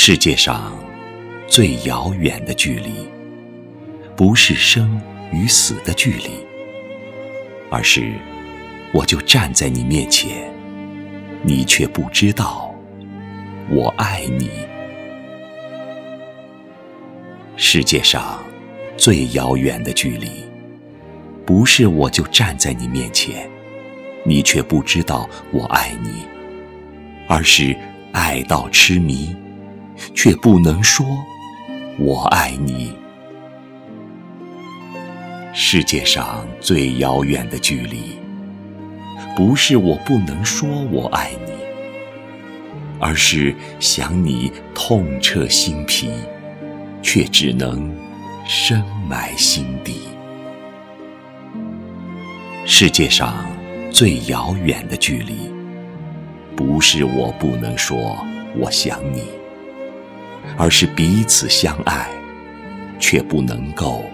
世界上最遥远的距离，不是生与死的距离，而是我就站在你面前，你却不知道我爱你。世界上最遥远的距离，不是我就站在你面前，你却不知道我爱你，而是爱到痴迷。却不能说“我爱你”。世界上最遥远的距离，不是我不能说我爱你，而是想你痛彻心脾，却只能深埋心底。世界上最遥远的距离，不是我不能说我想你。而是彼此相爱，却不能够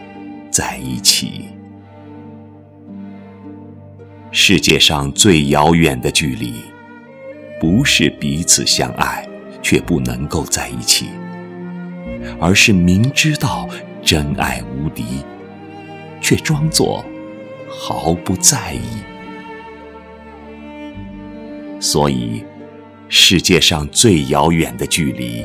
在一起。世界上最遥远的距离，不是彼此相爱却不能够在一起，而是明知道真爱无敌，却装作毫不在意。所以，世界上最遥远的距离。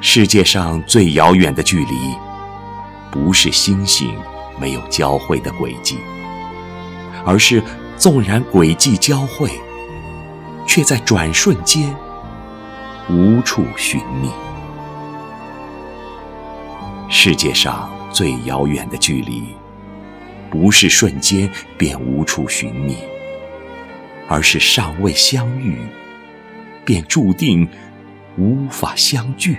世界上最遥远的距离，不是星星没有交汇的轨迹，而是纵然轨迹交汇，却在转瞬间无处寻觅。世界上最遥远的距离，不是瞬间便无处寻觅，而是尚未相遇，便注定无法相聚。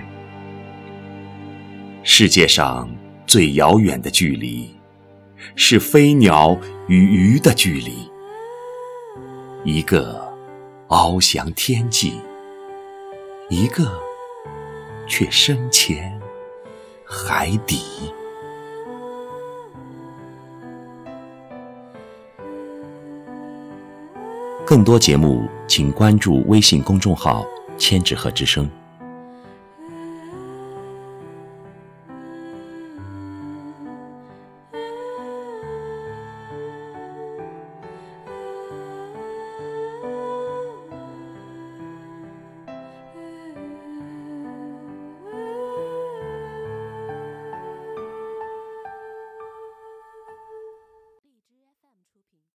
世界上最遥远的距离，是飞鸟与鱼的距离。一个翱翔天际，一个却深潜海底。更多节目，请关注微信公众号“千纸鹤之声”。